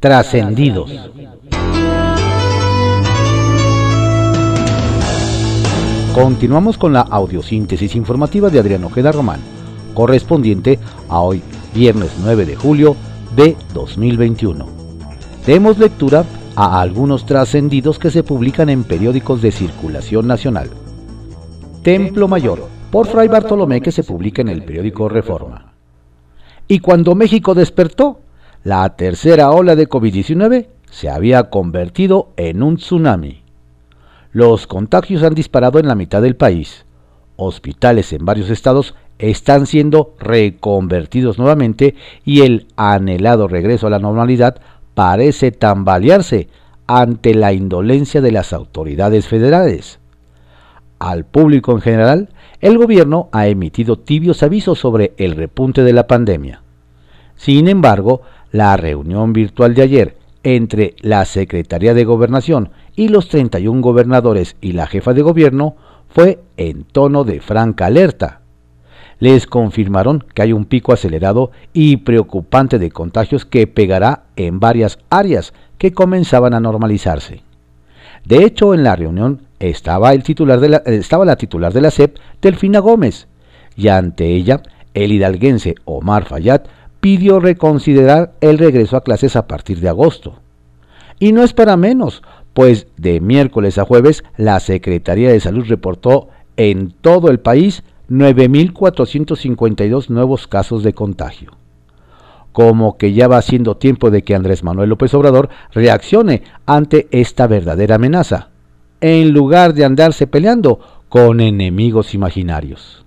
Trascendidos. Continuamos con la audiosíntesis informativa de Adrián Ojeda Román, correspondiente a hoy, viernes 9 de julio de 2021. Demos lectura a algunos trascendidos que se publican en periódicos de circulación nacional. Templo Mayor, por Fray Bartolomé, que se publica en el periódico Reforma. Y cuando México despertó, la tercera ola de COVID-19 se había convertido en un tsunami. Los contagios han disparado en la mitad del país. Hospitales en varios estados están siendo reconvertidos nuevamente y el anhelado regreso a la normalidad parece tambalearse ante la indolencia de las autoridades federales. Al público en general, el gobierno ha emitido tibios avisos sobre el repunte de la pandemia. Sin embargo, la reunión virtual de ayer entre la Secretaría de Gobernación y los 31 gobernadores y la jefa de gobierno fue en tono de franca alerta. Les confirmaron que hay un pico acelerado y preocupante de contagios que pegará en varias áreas que comenzaban a normalizarse. De hecho, en la reunión estaba, estaba la titular de la SEP, Delfina Gómez, y ante ella, el hidalguense Omar Fayad pidió reconsiderar el regreso a clases a partir de agosto. Y no es para menos, pues de miércoles a jueves la Secretaría de Salud reportó en todo el país 9.452 nuevos casos de contagio. Como que ya va siendo tiempo de que Andrés Manuel López Obrador reaccione ante esta verdadera amenaza, en lugar de andarse peleando con enemigos imaginarios.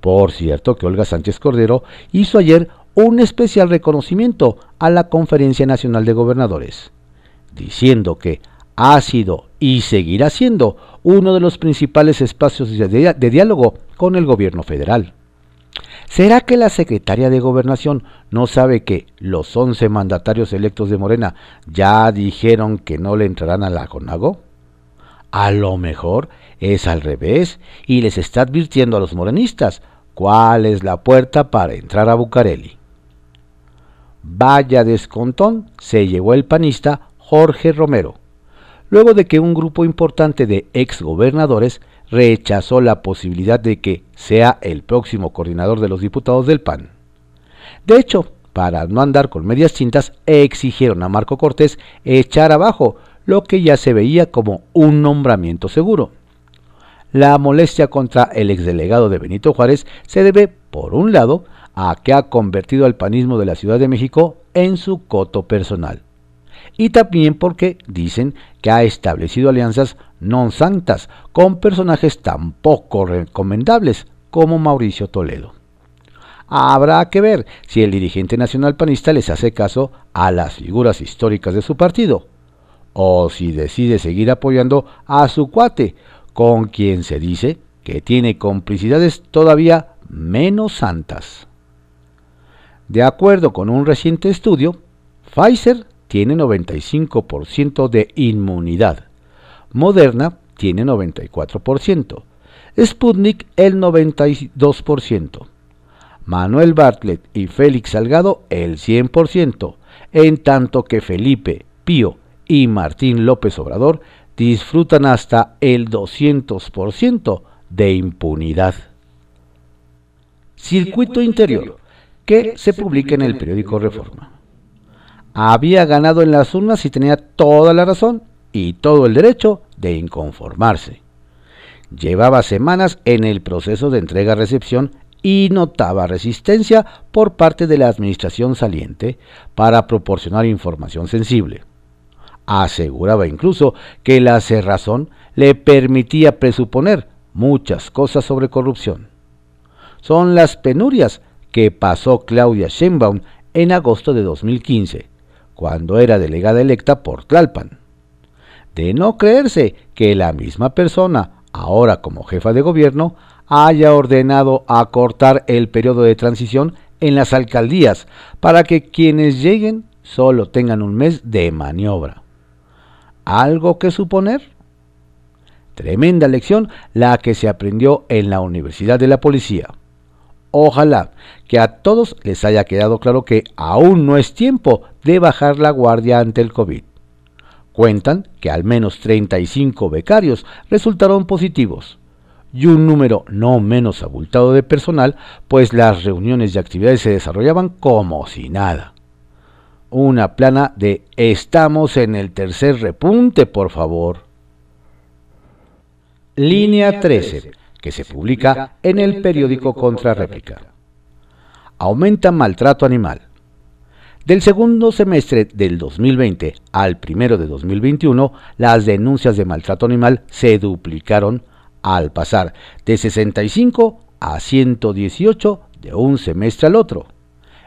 Por cierto que Olga Sánchez Cordero hizo ayer un especial reconocimiento a la Conferencia Nacional de Gobernadores, diciendo que ha sido y seguirá siendo uno de los principales espacios de, diálogo con el gobierno federal. ¿Será que la secretaria de Gobernación no sabe que los 11 mandatarios electos de Morena ya dijeron que no le entrarán a la CONAGO? A lo mejor es al revés y les está advirtiendo a los morenistas cuál es la puerta para entrar a Bucareli. Vaya descontón se llevó el panista Jorge Romero, luego de que un grupo importante de exgobernadores rechazó la posibilidad de que sea el próximo coordinador de los diputados del PAN. De hecho, para no andar con medias tintas, exigieron a Marco Cortés echar abajo lo que ya se veía como un nombramiento seguro. La molestia contra el exdelegado de Benito Juárez se debe, por un lado, a que ha convertido al panismo de la Ciudad de México en su coto personal. Y también porque dicen que ha establecido alianzas non santas con personajes tan poco recomendables como Mauricio Toledo. Habrá que ver si el dirigente nacional panista les hace caso a las figuras históricas de su partido, o si decide seguir apoyando a su cuate, con quien se dice que tiene complicidades todavía menos santas. De acuerdo con un reciente estudio, Pfizer tiene 95% de inmunidad, Moderna tiene 94%, Sputnik el 92%, Manuel Bartlett y Félix Salgado el 100%, en tanto que Felipe, Pío y Martín López Obrador disfrutan hasta el 200% de impunidad. Circuito interior que se publica en el periódico Reforma. Había ganado en las urnas y tenía toda la razón y todo el derecho de inconformarse. Llevaba semanas en el proceso de entrega-recepción y notaba resistencia por parte de la administración saliente para proporcionar información sensible. Aseguraba incluso que la cerrazón le permitía presuponer muchas cosas sobre corrupción. Son las penurias que pasó Claudia Sheinbaum en agosto de 2015, cuando era delegada electa por Tlalpan. De no creerse que la misma persona, ahora como jefa de gobierno, haya ordenado acortar el periodo de transición en las alcaldías para que quienes lleguen solo tengan un mes de maniobra. ¿Algo que suponer? Tremenda lección la que se aprendió en la Universidad de la Policía Ojalá que a todos les haya quedado claro que aún no es tiempo de bajar la guardia ante el COVID. Cuentan que al menos 35 becarios resultaron positivos y un número no menos abultado de personal, pues las reuniones y actividades se desarrollaban como si nada. Una plana de estamos en el tercer repunte, por favor. Línea 13, que se publica en el periódico Contrarréplica. Aumenta maltrato animal. Del segundo semestre del 2020 al primero de 2021, las denuncias de maltrato animal se duplicaron al pasar de 65 a 118 de un semestre al otro.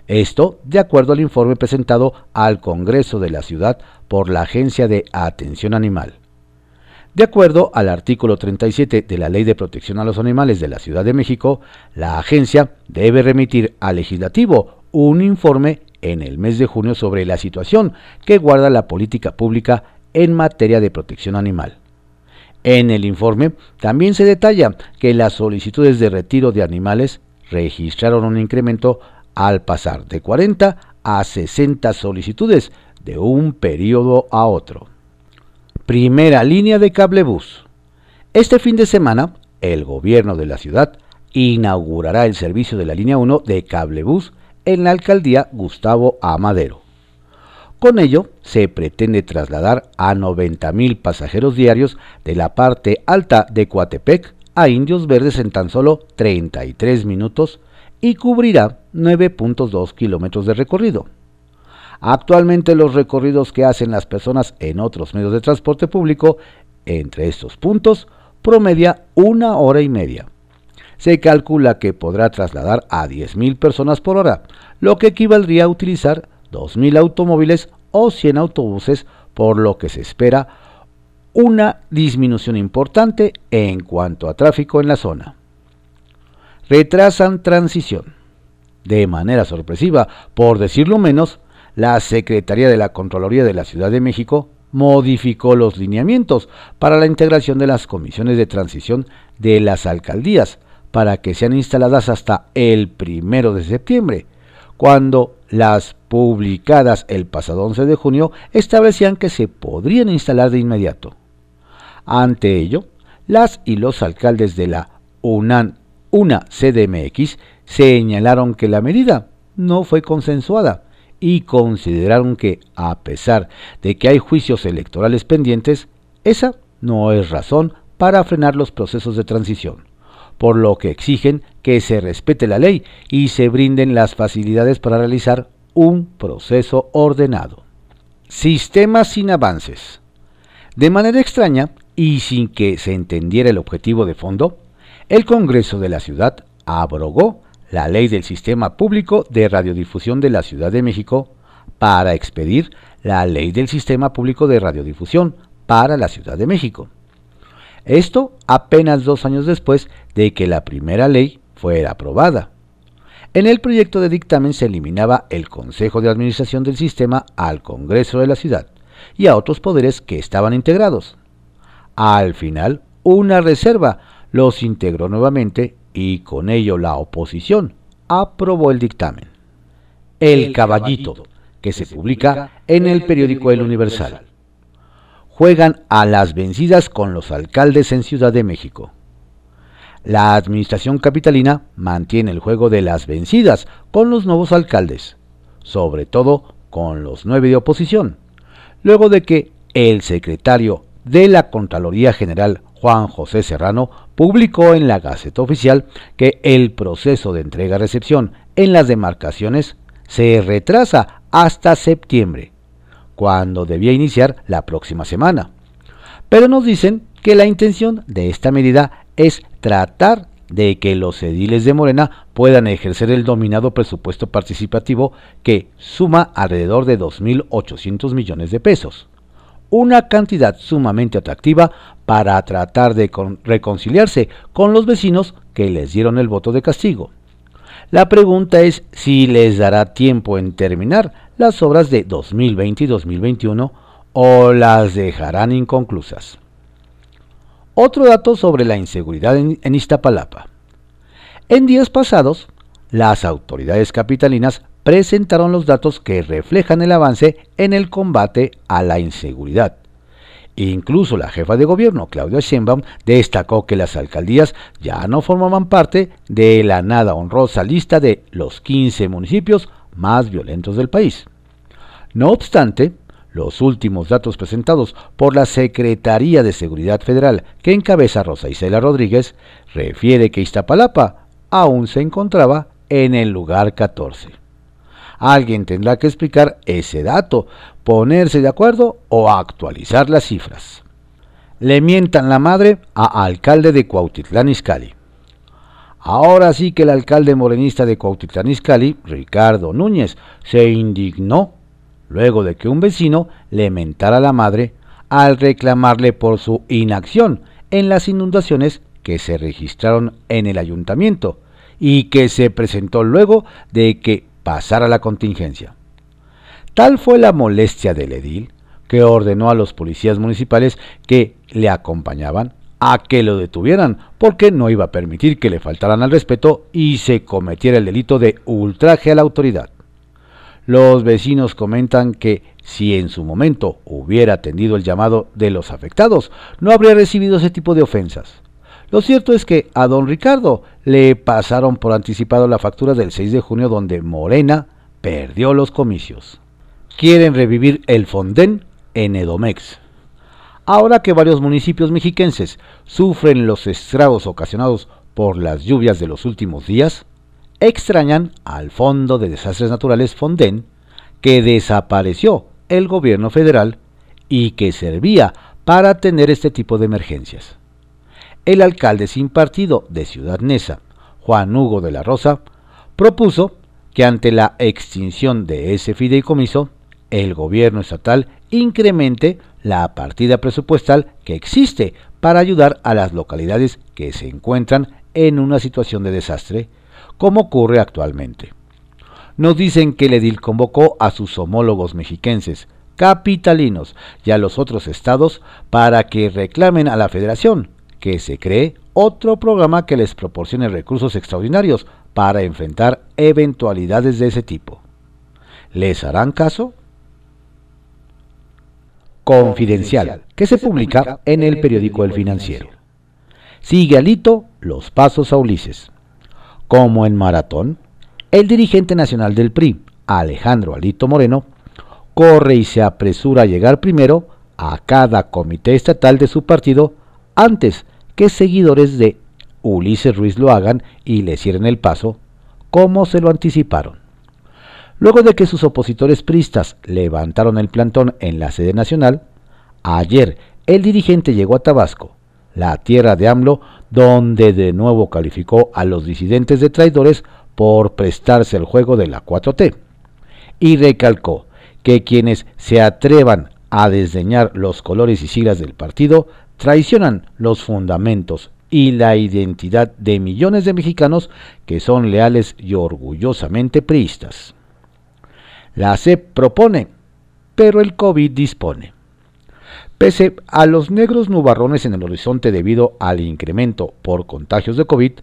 Esto de acuerdo al informe presentado al Congreso de la Ciudad por la Agencia de Atención Animal. De acuerdo al artículo 37 de la Ley de Protección a los Animales de la Ciudad de México, la agencia debe remitir al legislativo un informe en el mes de junio sobre la situación que guarda la política pública en materia de protección animal. En el informe también se detalla que las solicitudes de retiro de animales registraron un incremento al pasar de 40 a 60 solicitudes de un periodo a otro. Primera línea de cablebús. Este fin de semana, el gobierno de la ciudad inaugurará el servicio de la línea 1 de cablebús en la alcaldía Gustavo Amadero. Con ello, se pretende trasladar a 90.000 pasajeros diarios de la parte alta de Coatepec a Indios Verdes en tan solo 33 minutos y cubrirá 9.2 kilómetros de recorrido. Actualmente los recorridos que hacen las personas en otros medios de transporte público entre estos puntos promedia una hora y media. Se calcula que podrá trasladar a 10.000 personas por hora, lo que equivaldría a utilizar 2.000 automóviles o 100 autobuses, por lo que se espera una disminución importante en cuanto a tráfico en la zona. Retrasan transición. De manera sorpresiva, por decirlo menos, la Secretaría de la Contraloría de la Ciudad de México modificó los lineamientos para la integración de las comisiones de transición de las alcaldías para que sean instaladas hasta el primero de septiembre, cuando las publicadas el pasado 11 de junio establecían que se podrían instalar de inmediato. Ante ello, las y los alcaldes de la UNAN, una CDMX señalaron que la medida no fue consensuada y consideraron que, a pesar de que hay juicios electorales pendientes, esa no es razón para frenar los procesos de transición por lo que exigen que se respete la ley y se brinden las facilidades para realizar un proceso ordenado. Sistema sin avances. De manera extraña y sin que se entendiera el objetivo de fondo, el Congreso de la Ciudad abrogó la ley del Sistema Público de Radiodifusión de la Ciudad de México para expedir la ley del Sistema Público de Radiodifusión para la Ciudad de México. Esto apenas dos años después de que la primera ley fuera aprobada. En el proyecto de dictamen se eliminaba el Consejo de Administración del Sistema al Congreso de la Ciudad y a otros poderes que estaban integrados. Al final, una reserva los integró nuevamente y con ello la oposición aprobó el dictamen. El Caballito, que se publica en el periódico El Universal juegan a las vencidas con los alcaldes en Ciudad de México. La administración capitalina mantiene el juego de las vencidas con los nuevos alcaldes, sobre todo con los nueve de oposición, luego de que el secretario de la Contraloría General Juan José Serrano publicó en la Gaceta Oficial que el proceso de entrega-recepción en las demarcaciones se retrasa hasta septiembre cuando debía iniciar la próxima semana. Pero nos dicen que la intención de esta medida es tratar de que los ediles de Morena puedan ejercer el dominado presupuesto participativo que suma alrededor de 2.800 millones de pesos. Una cantidad sumamente atractiva para tratar de reconciliarse con los vecinos que les dieron el voto de castigo. La pregunta es si les dará tiempo en terminar las obras de 2020 y 2021 o las dejarán inconclusas. Otro dato sobre la inseguridad en, Iztapalapa. En días pasados, las autoridades capitalinas presentaron los datos que reflejan el avance en el combate a la inseguridad. Incluso la jefa de gobierno, Claudia Sheinbaum, destacó que las alcaldías ya no formaban parte de la nada honrosa lista de los 15 municipios más violentos del país. No obstante, los últimos datos presentados por la Secretaría de Seguridad Federal que encabeza Rosa Isela Rodríguez refiere que Iztapalapa aún se encontraba en el lugar 14. Alguien tendrá que explicar ese dato, ponerse de acuerdo o actualizar las cifras. Le mientan la madre a alcalde de Cuautitlán Izcalli. Ahora sí que el alcalde morenista de Cuautitlán Izcalli, Ricardo Núñez, se indignó luego de que un vecino le mentara a la madre al reclamarle por su inacción en las inundaciones que se registraron en el ayuntamiento y que se presentó luego de que pasara la contingencia. Tal fue la molestia del edil que ordenó a los policías municipales que le acompañaban a que lo detuvieran, porque no iba a permitir que le faltaran al respeto y se cometiera el delito de ultraje a la autoridad. Los vecinos comentan que si en su momento hubiera atendido el llamado de los afectados, no habría recibido ese tipo de ofensas. Lo cierto es que a don Ricardo le pasaron por anticipado la factura del 6 de junio donde Morena perdió los comicios. Quieren revivir el Fonden en Edomex. Ahora que varios municipios mexiquenses sufren los estragos ocasionados por las lluvias de los últimos días, extrañan al Fondo de Desastres Naturales Fonden, que desapareció el gobierno federal y que servía para tener este tipo de emergencias el alcalde sin partido de Ciudad Neza, Juan Hugo de la Rosa, propuso que ante la extinción de ese fideicomiso, el gobierno estatal incremente la partida presupuestal que existe para ayudar a las localidades que se encuentran en una situación de desastre, como ocurre actualmente. Nos dicen que el edil convocó a sus homólogos mexiquenses, capitalinos y a los otros estados para que reclamen a la federación que se cree otro programa que les proporcione recursos extraordinarios para enfrentar eventualidades de ese tipo. ¿Les harán caso? Confidencial, que se publica en el periódico El Financiero. Sigue Alito los pasos a Ulises. Como en maratón, el dirigente nacional del PRI, Alejandro Alito Moreno, corre y se apresura a llegar primero a cada comité estatal de su partido antes que seguidores de Ulises Ruiz lo hagan y le cierren el paso, como se lo anticiparon. Luego de que sus opositores pristas levantaron el plantón en la sede nacional, ayer el dirigente llegó a Tabasco, la tierra de AMLO, donde de nuevo calificó a los disidentes de traidores por prestarse al juego de la 4T, y recalcó que quienes se atrevan a desdeñar los colores y siglas del partido traicionan los fundamentos y la identidad de millones de mexicanos que son leales y orgullosamente priistas. La CEP propone, pero el COVID dispone. Pese a los negros nubarrones en el horizonte debido al incremento por contagios de COVID,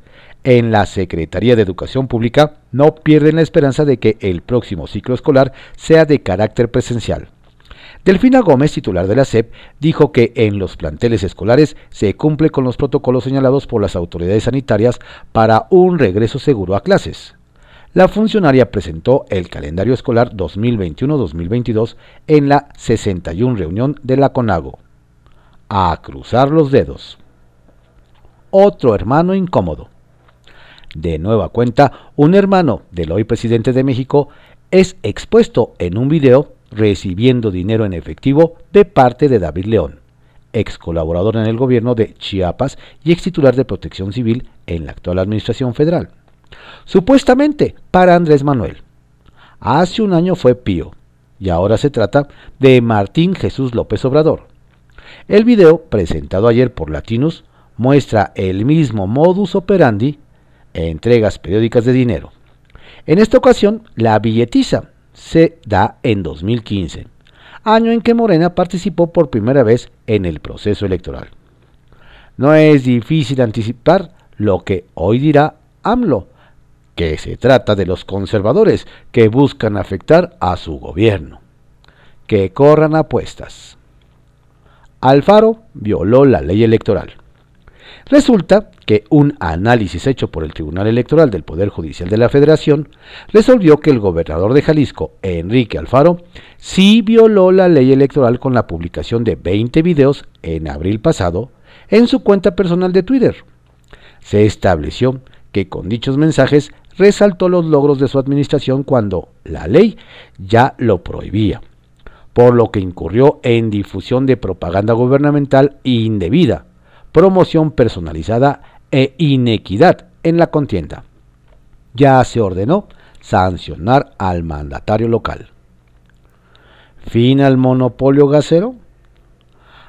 en la Secretaría de Educación Pública no pierden la esperanza de que el próximo ciclo escolar sea de carácter presencial. Delfina Gómez, titular de la SEP, dijo que en los planteles escolares se cumple con los protocolos señalados por las autoridades sanitarias para un regreso seguro a clases. La funcionaria presentó el calendario escolar 2021-2022 en la 61 reunión de la CONAGO. A cruzar los dedos. Otro hermano incómodo. De nueva cuenta, un hermano del hoy presidente de México es expuesto en un video recibiendo dinero en efectivo de parte de David León, ex colaborador en el gobierno de Chiapas y ex titular de Protección Civil en la actual Administración Federal. Supuestamente para Andrés Manuel. Hace un año fue Pío y ahora se trata de Martín Jesús López Obrador. El video, presentado ayer por Latinos, muestra el mismo modus operandi, entregas periódicas de dinero. En esta ocasión, la billetiza se da en 2015, año en que Morena participó por primera vez en el proceso electoral. No es difícil anticipar lo que hoy dirá AMLO, que se trata de los conservadores que buscan afectar a su gobierno. Que corran apuestas. Alfaro violó la ley electoral. Resulta que un análisis hecho por el Tribunal Electoral del Poder Judicial de la Federación resolvió que el gobernador de Jalisco, Enrique Alfaro, sí violó la ley electoral con la publicación de 20 videos en abril pasado en su cuenta personal de Twitter. Se estableció que con dichos mensajes resaltó los logros de su administración cuando la ley ya lo prohibía, por lo que incurrió en difusión de propaganda gubernamental indebida, promoción personalizada e inequidad en la contienda. Ya se ordenó sancionar al mandatario local. ¿Fin al monopolio gasero?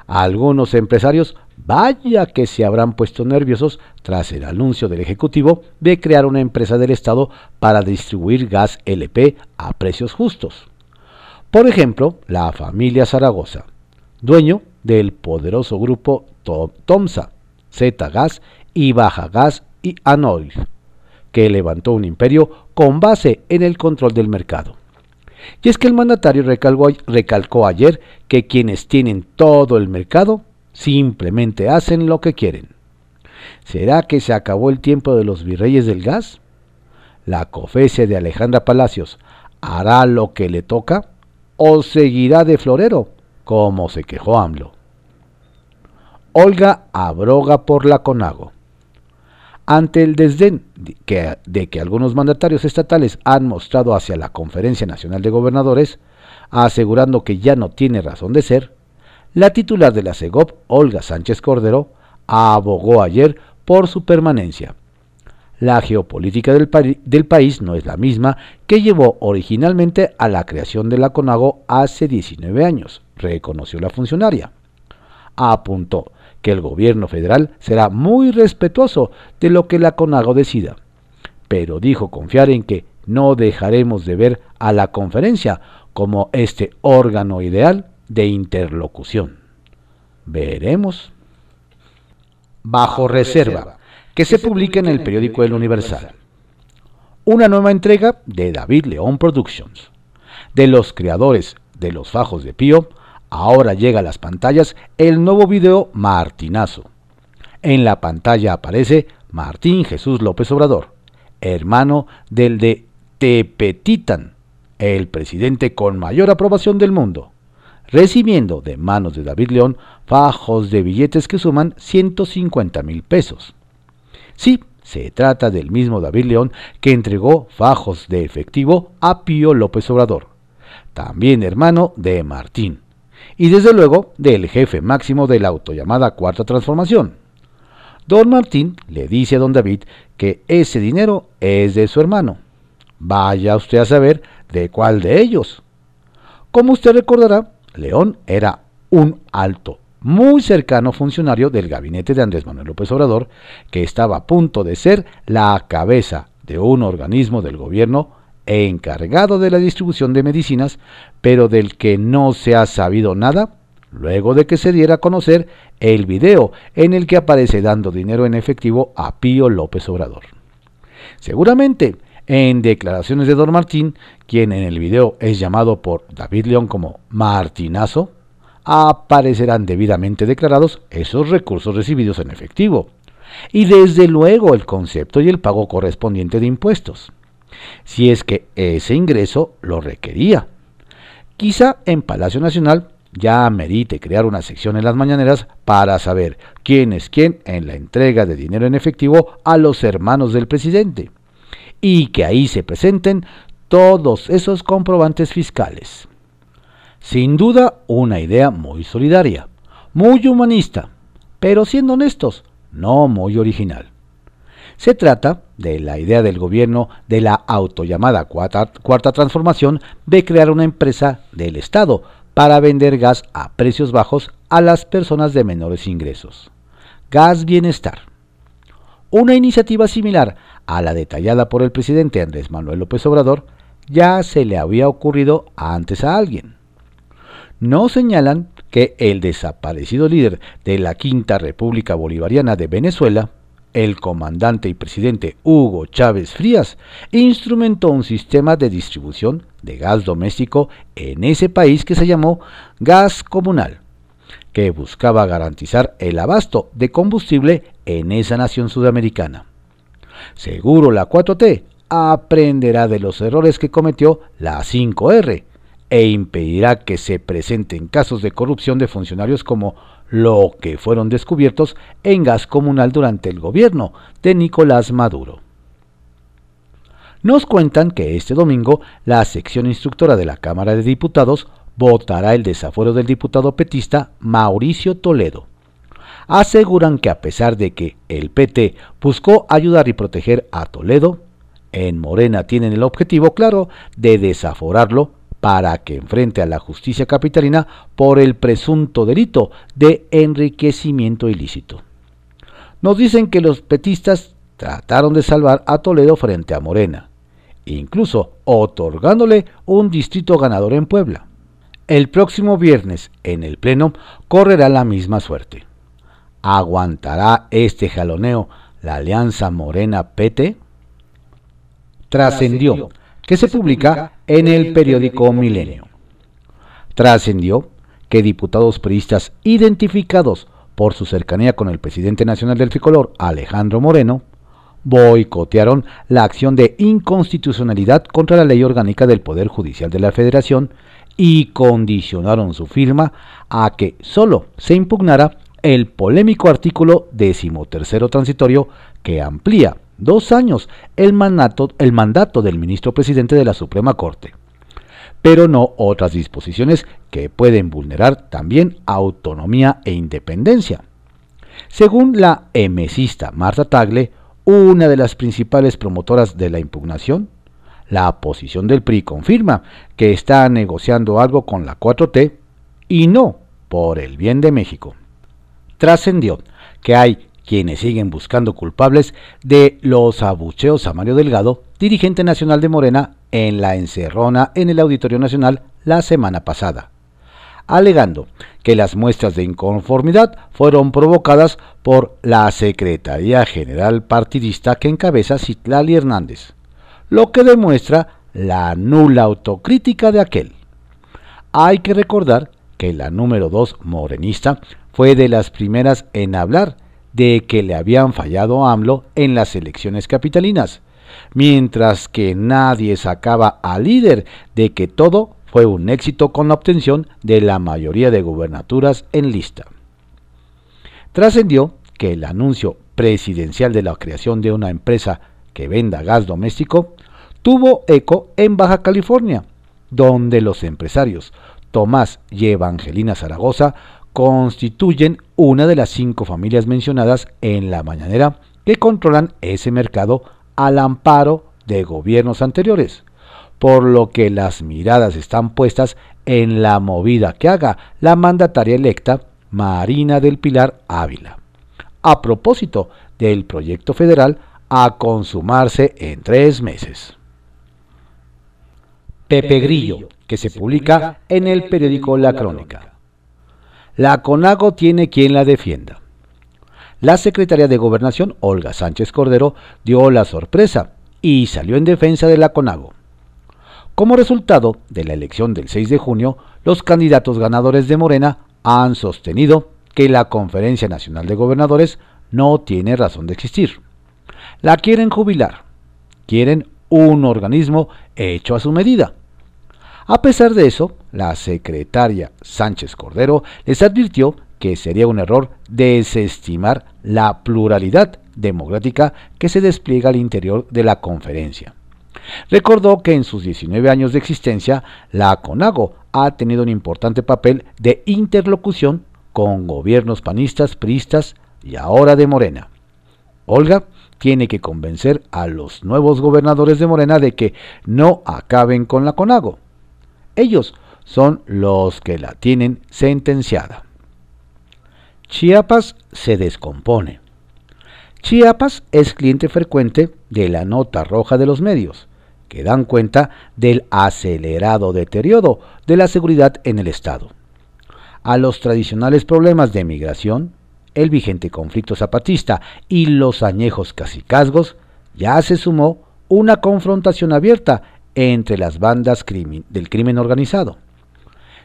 Algunos empresarios vaya que se habrán puesto nerviosos tras el anuncio del Ejecutivo de crear una empresa del Estado para distribuir gas LP a precios justos. Por ejemplo, la familia Zaragoza, dueño del poderoso grupo Tomsa, Z Gas y Baja Gas y Anoil, que levantó un imperio con base en el control del mercado. Y es que el mandatario recalcó, ayer que quienes tienen todo el mercado simplemente hacen lo que quieren. ¿Será que se acabó el tiempo de los virreyes del gas? ¿La cofecia de Alejandra Palacios hará lo que le toca o seguirá de florero, como se quejó AMLO? Olga abroga por la CONAGO. Ante el desdén de que, algunos mandatarios estatales han mostrado hacia la Conferencia Nacional de Gobernadores, asegurando que ya no tiene razón de ser, la titular de la CEGOP, Olga Sánchez Cordero, abogó ayer por su permanencia. La geopolítica del, del, país no es la misma que llevó originalmente a la creación de la CONAGO hace 19 años, reconoció la funcionaria. Apuntó que el gobierno federal será muy respetuoso de lo que la CONAGO decida, pero dijo confiar en que no dejaremos de ver a la conferencia como este órgano ideal de interlocución. Veremos. Bajo reserva, que se publique en el periódico El Universal. Una nueva entrega de David León Productions, de los creadores de Los Fajos de Pío, Ahora llega a las pantallas el nuevo video Martinazo. En la pantalla aparece Martín Jesús López Obrador, hermano del de Tepetitan, el presidente con mayor aprobación del mundo, recibiendo de manos de David León fajos de billetes que suman 150 mil pesos. Sí, se trata del mismo David León que entregó fajos de efectivo a Pío López Obrador, también hermano de Martín y desde luego del jefe máximo de la autollamada Cuarta Transformación. Don Martín le dice a don David que ese dinero es de su hermano. Vaya usted a saber de cuál de ellos. Como usted recordará, León era un alto, muy cercano funcionario del gabinete de Andrés Manuel López Obrador, que estaba a punto de ser la cabeza de un organismo del gobierno encargado de la distribución de medicinas, pero del que no se ha sabido nada luego de que se diera a conocer el video en el que aparece dando dinero en efectivo a Pío López Obrador. Seguramente, en declaraciones de Don Martín, quien en el video es llamado por David León como Martinazo, aparecerán debidamente declarados esos recursos recibidos en efectivo, y desde luego el concepto y el pago correspondiente de impuestos si es que ese ingreso lo requería. Quizá en Palacio Nacional ya merite crear una sección en las mañaneras para saber quién es quién en la entrega de dinero en efectivo a los hermanos del presidente y que ahí se presenten todos esos comprobantes fiscales. Sin duda una idea muy solidaria, muy humanista, pero siendo honestos, no muy original. Se trata de la idea del gobierno de la autollamada cuarta, cuarta transformación de crear una empresa del Estado para vender gas a precios bajos a las personas de menores ingresos. Gas Bienestar. Una iniciativa similar a la detallada por el presidente Andrés Manuel López Obrador ya se le había ocurrido antes a alguien. No señalan que el desaparecido líder de la Quinta República Bolivariana de Venezuela el comandante y presidente Hugo Chávez Frías instrumentó un sistema de distribución de gas doméstico en ese país que se llamó gas comunal, que buscaba garantizar el abasto de combustible en esa nación sudamericana. Seguro la 4T aprenderá de los errores que cometió la 5R e impedirá que se presenten casos de corrupción de funcionarios como lo que fueron descubiertos en gas comunal durante el gobierno de Nicolás Maduro. Nos cuentan que este domingo la sección instructora de la Cámara de Diputados votará el desafuero del diputado petista Mauricio Toledo. Aseguran que a pesar de que el PT buscó ayudar y proteger a Toledo, en Morena tienen el objetivo claro de desaforarlo para que enfrente a la justicia capitalina por el presunto delito de enriquecimiento ilícito. Nos dicen que los petistas trataron de salvar a Toledo frente a Morena, incluso otorgándole un distrito ganador en Puebla. El próximo viernes, en el Pleno, correrá la misma suerte. ¿Aguantará este jaloneo la alianza Morena-PT? Trascendió que se publica en el periódico Milenio. Trascendió que diputados priistas identificados por su cercanía con el presidente nacional del tricolor, Alejandro Moreno, boicotearon la acción de inconstitucionalidad contra la ley orgánica del Poder Judicial de la Federación y condicionaron su firma a que solo se impugnara el polémico artículo decimotercero transitorio que amplía dos años el mandato, el mandato del ministro presidente de la Suprema Corte, pero no otras disposiciones que pueden vulnerar también autonomía e independencia. Según la emesista Marta Tagle, una de las principales promotoras de la impugnación, la posición del PRI confirma que está negociando algo con la 4T y no por el bien de México. Trascendió que hay quienes siguen buscando culpables de los abucheos a Mario Delgado, dirigente nacional de Morena, en la encerrona en el Auditorio Nacional la semana pasada, alegando que las muestras de inconformidad fueron provocadas por la Secretaría General Partidista que encabeza Citlali Hernández, lo que demuestra la nula autocrítica de aquel. Hay que recordar que la número 2 morenista fue de las primeras en hablar de que le habían fallado a AMLO en las elecciones capitalinas, mientras que nadie sacaba al líder de que todo fue un éxito con la obtención de la mayoría de gubernaturas en lista. Trascendió que el anuncio presidencial de la creación de una empresa que venda gas doméstico tuvo eco en Baja California, donde los empresarios Tomás y Evangelina Zaragoza constituyen una de las cinco familias mencionadas en la mañanera que controlan ese mercado al amparo de gobiernos anteriores, por lo que las miradas están puestas en la movida que haga la mandataria electa Marina del Pilar Ávila, a propósito del proyecto federal a consumarse en tres meses. Pepe Grillo, que se publica en el periódico La Crónica. La CONAGO tiene quien la defienda. La secretaria de Gobernación, Olga Sánchez Cordero, dio la sorpresa y salió en defensa de la CONAGO. Como resultado de la elección del 6 de junio, los candidatos ganadores de Morena han sostenido que la Conferencia Nacional de Gobernadores no tiene razón de existir. La quieren jubilar. Quieren un organismo hecho a su medida. A pesar de eso, la secretaria Sánchez Cordero les advirtió que sería un error desestimar la pluralidad democrática que se despliega al interior de la conferencia. Recordó que en sus 19 años de existencia, la CONAGO ha tenido un importante papel de interlocución con gobiernos panistas, priistas y ahora de Morena. Olga tiene que convencer a los nuevos gobernadores de Morena de que no acaben con la CONAGO ellos son los que la tienen sentenciada. Chiapas se descompone. Chiapas es cliente frecuente de la nota roja de los medios, que dan cuenta del acelerado deterioro de la seguridad en el Estado. A los tradicionales problemas de migración, el vigente conflicto zapatista y los añejos casicazgos, ya se sumó una confrontación abierta entre las bandas del crimen organizado.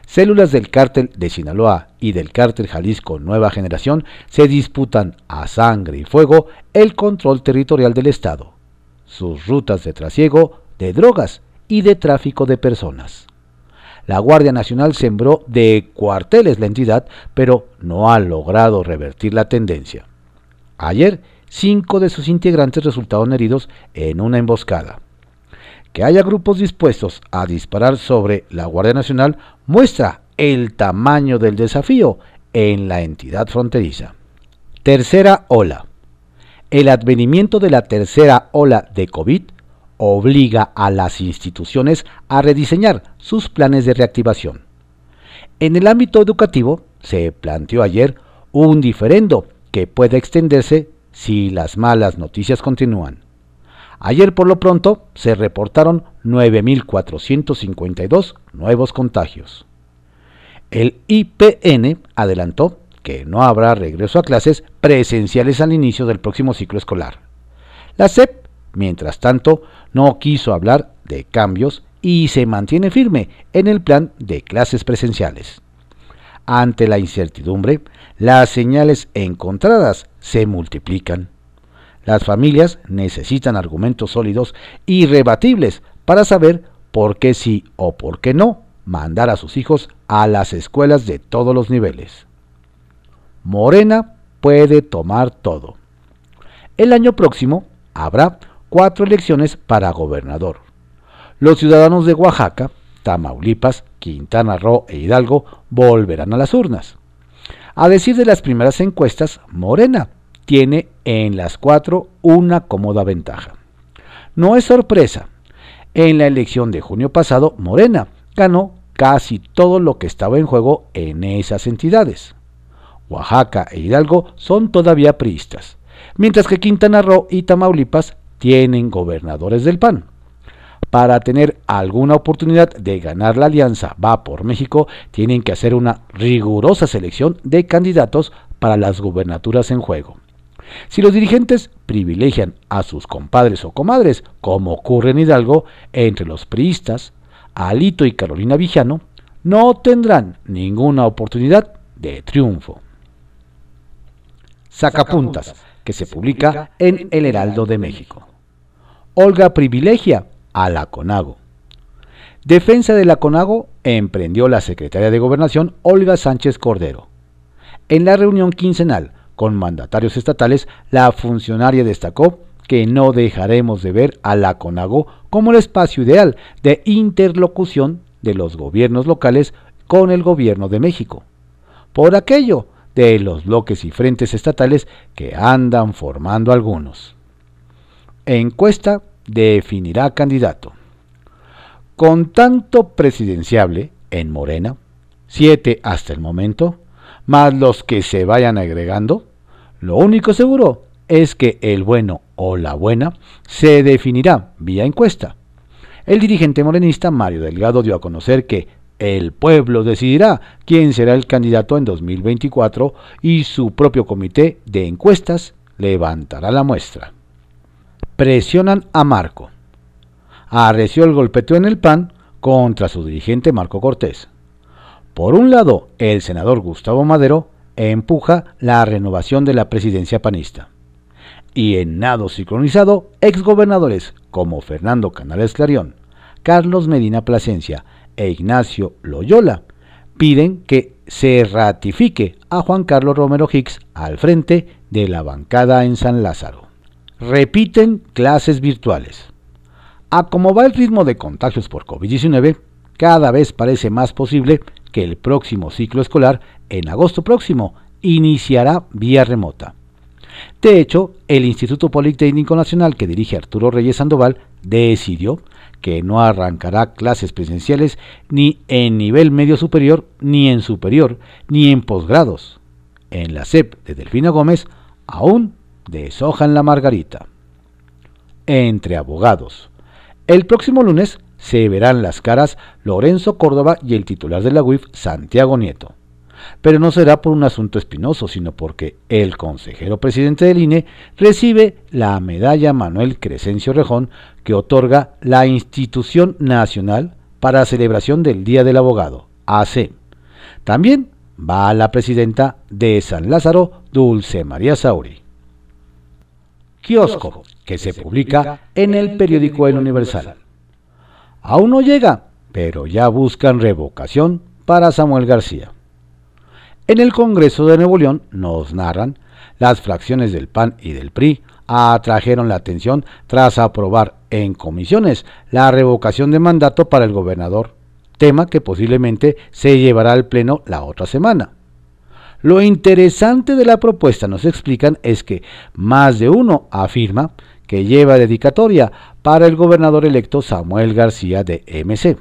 Células del cártel de Sinaloa y del cártel Jalisco Nueva Generación se disputan a sangre y fuego el control territorial del Estado, sus rutas de trasiego de drogas y de tráfico de personas. La Guardia Nacional sembró de cuarteles la entidad, pero no ha logrado revertir la tendencia. Ayer, cinco de sus integrantes resultaron heridos en una emboscada. Que haya grupos dispuestos a disparar sobre la Guardia Nacional muestra el tamaño del desafío en la entidad fronteriza. Tercera ola. El advenimiento de la tercera ola de COVID obliga a las instituciones a rediseñar sus planes de reactivación. En el ámbito educativo, se planteó ayer un diferendo que puede extenderse si las malas noticias continúan. Ayer por lo pronto se reportaron 9.452 nuevos contagios. El IPN adelantó que no habrá regreso a clases presenciales al inicio del próximo ciclo escolar. La SEP Mientras tanto, no quiso hablar de cambios y se mantiene firme en el plan de clases presenciales. Ante la incertidumbre, las señales encontradas se multiplican. Las familias necesitan argumentos sólidos y rebatibles para saber por qué sí o por qué no mandar a sus hijos a las escuelas de todos los niveles. Morena puede tomar todo. El año próximo habrá cuatro elecciones para gobernador. Los ciudadanos de Oaxaca, Tamaulipas, Quintana Roo e Hidalgo volverán a las urnas. A decir de las primeras encuestas, Morena tiene en las cuatro una cómoda ventaja. No es sorpresa. En la elección de junio pasado, Morena ganó casi todo lo que estaba en juego en esas entidades. Oaxaca e Hidalgo son todavía priistas, mientras que Quintana Roo y Tamaulipas tienen gobernadores del PAN. Para tener alguna oportunidad de ganar la alianza Va por México, tienen que hacer una rigurosa selección de candidatos para las gubernaturas en juego. Si los dirigentes privilegian a sus compadres o comadres, como ocurre en Hidalgo, entre los priistas, Alito y Carolina Vijano, no tendrán ninguna oportunidad de triunfo. Sacapuntas que se publica en El Heraldo de México. Olga privilegia a la CONAGO. Defensa de la CONAGO emprendió la secretaria de Gobernación Olga Sánchez Cordero. En la reunión quincenal con mandatarios estatales, la funcionaria destacó que no dejaremos de ver a la CONAGO como el espacio ideal de interlocución de los gobiernos locales con el gobierno de México. Por aquello de los bloques y frentes estatales que andan formando algunos. Encuesta definirá candidato. Con tanto presidenciable en Morena, siete hasta el momento, más los que se vayan agregando, lo único seguro es que el bueno o la buena se definirá vía encuesta. El dirigente morenista Mario Delgado dio a conocer que el pueblo decidirá quién será el candidato en 2024 y su propio comité de encuestas levantará la muestra. Presionan a Marco. Arreció el golpeteo en el PAN contra su dirigente Marco Cortés. Por un lado, el senador Gustavo Madero empuja la renovación de la presidencia panista. Y en nado sincronizado, exgobernadores como Fernando Canales Clarión, Carlos Medina Plasencia e Ignacio Loyola piden que se ratifique a Juan Carlos Romero Hicks al frente de la bancada en San Lázaro. Repiten clases virtuales. A como va el ritmo de contagios por COVID-19, cada vez parece más posible que el próximo ciclo escolar, en agosto próximo, iniciará vía remota. De hecho, el Instituto Politécnico Nacional que dirige Arturo Reyes Sandoval decidió que no arrancará clases presenciales ni en nivel medio superior, ni en superior, ni en posgrados. En la SEP de Delfina Gómez aún deshojan la margarita. Entre abogados. El próximo lunes se verán las caras Lorenzo Córdoba y el titular de la UIF, Santiago Nieto. pero no será por un asunto espinoso, sino porque el consejero presidente del INE recibe la medalla Manuel Crescencio Rejón que otorga la Institución Nacional para celebración del Día del Abogado, AC. También va la presidenta de San Lázaro, Dulce María Sauri. Kiosco, que se publica en el periódico El Universal. Aún no llega, pero ya buscan revocación para Samuel García. En el Congreso de Nuevo León nos narran las fracciones del PAN y del PRI atrajeron la atención tras aprobar en comisiones la revocación de mandato para el gobernador, tema que posiblemente se llevará al Pleno la otra semana. Lo interesante de la propuesta, nos explican, es que más de uno afirma que lleva dedicatoria para el gobernador electo Samuel García de MC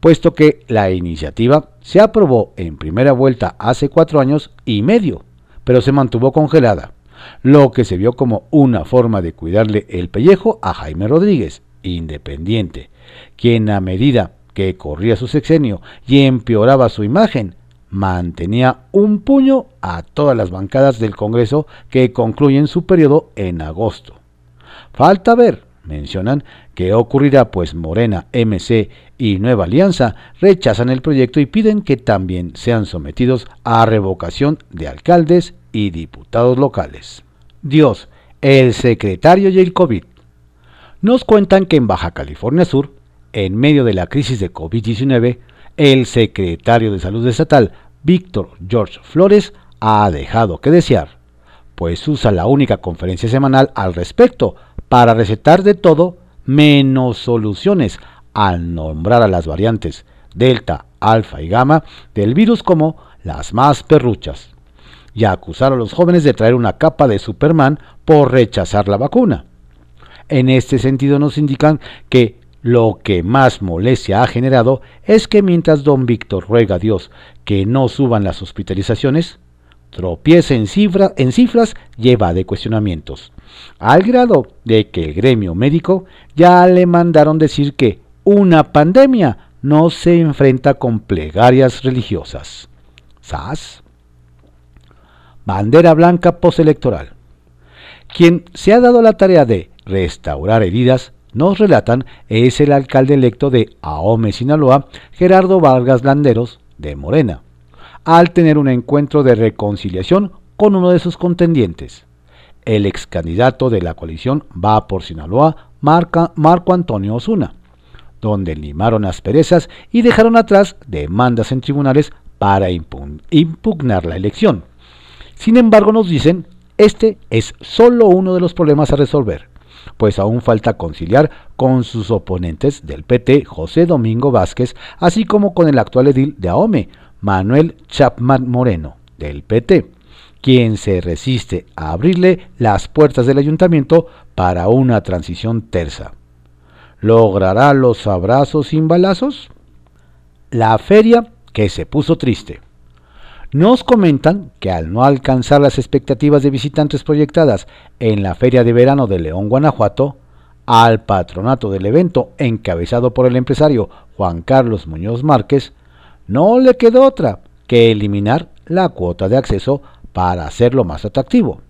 puesto que la iniciativa se aprobó en primera vuelta hace cuatro años y medio, pero se mantuvo congelada, lo que se vio como una forma de cuidarle el pellejo a Jaime Rodríguez, independiente, quien a medida que corría su sexenio y empeoraba su imagen, mantenía un puño a todas las bancadas del Congreso que concluyen su periodo en agosto. Falta ver, mencionan, qué ocurrirá pues Morena, MC y Nueva Alianza rechazan el proyecto y piden que también sean sometidos a revocación de alcaldes y diputados locales. Dios, el secretario y el COVID. Nos cuentan que en Baja California Sur, en medio de la crisis de COVID-19, el secretario de Salud Estatal, Víctor George Flores, ha dejado que desear, pues usa la única conferencia semanal al respecto para recetar de todo menos soluciones al nombrar a las variantes delta, alfa y gamma del virus como las más perruchas y acusar a los jóvenes de traer una capa de Superman por rechazar la vacuna. En este sentido nos indican que lo que más molestia ha generado es que mientras don Víctor ruega a Dios que no suban las hospitalizaciones, tropieza en, en cifras lleva de cuestionamientos, al grado de que el gremio médico ya le mandaron decir que una pandemia no se enfrenta con plegarias religiosas. ¿Sas? Bandera blanca postelectoral. Quien se ha dado la tarea de restaurar heridas, nos relatan, es el alcalde electo de Ahome, Sinaloa, Gerardo Vargas Landeros, de Morena, al tener un encuentro de reconciliación con uno de sus contendientes. El ex candidato de la coalición va por Sinaloa, Marco Antonio Osuna donde limaron asperezas y dejaron atrás demandas en tribunales para impugnar la elección. Sin embargo, nos dicen, este es solo uno de los problemas a resolver, pues aún falta conciliar con sus oponentes del PT, José Domingo Vázquez, así como con el actual edil de AOME, Manuel Chapman Moreno, del PT, quien se resiste a abrirle las puertas del ayuntamiento para una transición tersa. ¿Logrará los abrazos sin balazos? La feria que se puso triste. Nos comentan que al no alcanzar las expectativas de visitantes proyectadas en la Feria de Verano de León, Guanajuato, al patronato del evento encabezado por el empresario Juan Carlos Muñoz Márquez, no le quedó otra que eliminar la cuota de acceso para hacerlo más atractivo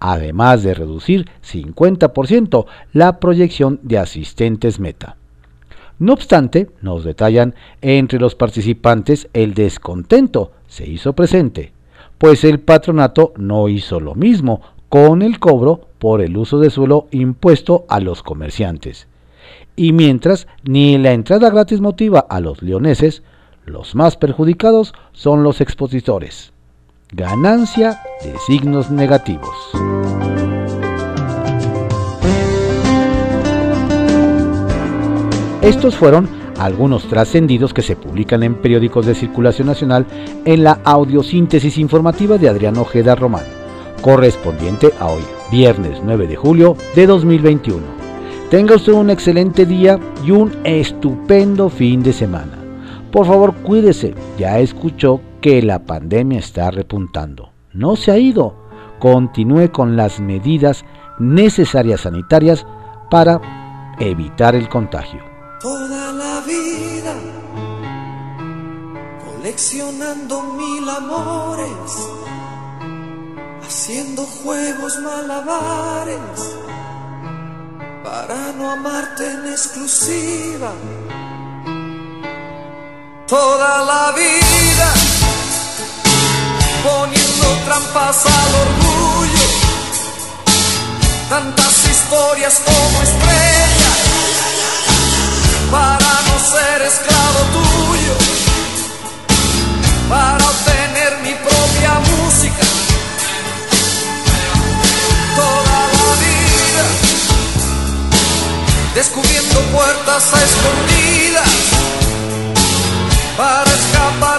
además de reducir 50% la proyección de asistentes meta. No obstante, nos detallan, entre los participantes el descontento se hizo presente, pues el patronato no hizo lo mismo con el cobro por el uso de suelo impuesto a los comerciantes. Y mientras ni la entrada gratis motiva a los leoneses, los más perjudicados son los expositores ganancia de signos negativos. Estos fueron algunos trascendidos que se publican en periódicos de circulación nacional en la audiosíntesis informativa de Adrián Ojeda Román, correspondiente a hoy, viernes 9 de julio de 2021. Tenga usted un excelente día y un estupendo fin de semana. Por favor, cuídese. Ya escuchó que la pandemia está repuntando. No se ha ido. Continúe con las medidas necesarias sanitarias para evitar el contagio. Toda la vida coleccionando mil amores, haciendo juegos malabares para no amarte en exclusiva toda la vida, poniendo trampas al orgullo, tantas historias como estrellas, para no ser esclavo tuyo, para obtener mi propia música. Toda la vida, descubriendo puertas escondidas para escapar.